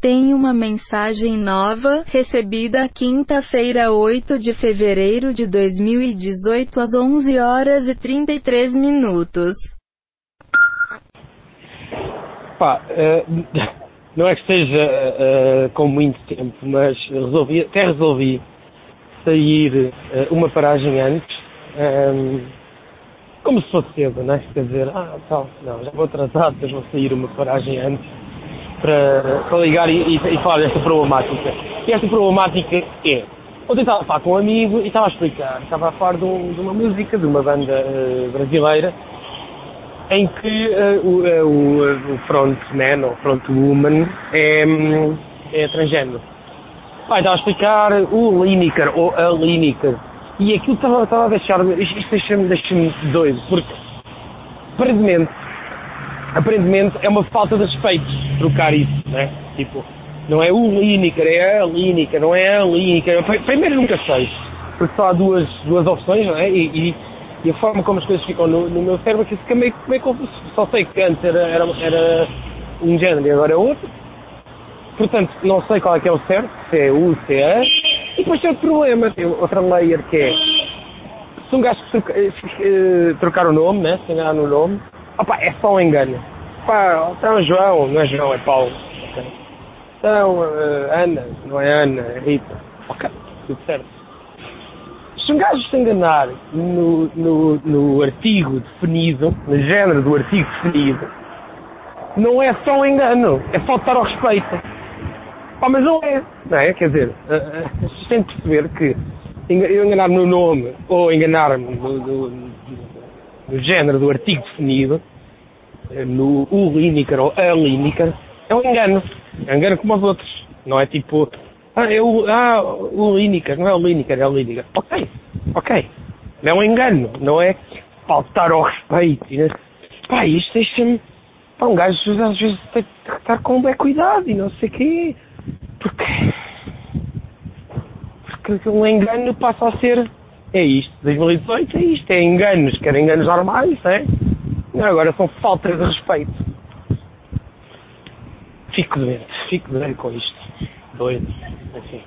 Tem uma mensagem nova, recebida quinta-feira 8 de fevereiro de 2018 às 11 horas e 33 minutos. Pá, eh, não é que esteja eh, com muito tempo, mas resolvi, até resolvi sair eh, uma paragem antes, ehm, como se fosse cedo, não é? Quer dizer, ah, tal, não, já vou atrasado, mas vou sair uma paragem antes para, para ligar e, e, e falar desta problemática. E esta problemática é, ontem estava a falar com um amigo e estava a explicar, estava a falar de, um, de uma música de uma banda uh, brasileira em que uh, o, uh, o, frontman ou frontwoman é, é transgênero. Pai, estava a explicar o Lineker ou a Lineker e aquilo estava, estava a deixar-me, isto deixa-me deixa doido, porque aparentemente aparentemente é uma falta de respeito trocar isso, né? Tipo, não é o Lineker, é a Lineker, não é a Lineker. Primeiro nunca sei, porque só há duas, duas opções, não é? E, e, e a forma como as coisas ficam no, no meu cérebro que fica meio, meio confuso. Só sei que antes era, era, era um género e agora é outro. Portanto, não sei qual é que é o certo, se é U, se é A. E depois tem outro problema, tem outra layer que é se um gajo troca, eh, trocar o nome, né? Se enganar no nome, Opa, é só um engano. Pá, então João, não é João, é Paulo. Então, uh, Ana, não é Ana, é Rita. Ok, tudo certo. Se um gajo se enganar no, no, no artigo definido, no género do artigo definido, não é só um engano, é faltar ao respeito. Pá, mas não é, não é? Quer dizer, uh, uh, que perceber que eu enganar-me no nome ou enganar-me no, no género do artigo definido, eh, no o Lineker ou a Lineker, é um engano. É um engano como os outros. Não é tipo, ah, é o, ah, o Lineker, não é o Lineker, é o Lineker. Ok, ok. Não é um engano, não é faltar ao respeito. Né? Pá, isto deixa-me. Pá, um gajo às vezes tem que estar com bem cuidado e não sei o quê. Porque. Porque um engano passa a ser é isto. 2018 é isto, é enganos, quer enganos normais, é? Agora são faltas de respeito. Fico doente, fico doente com isto. Doido, assim.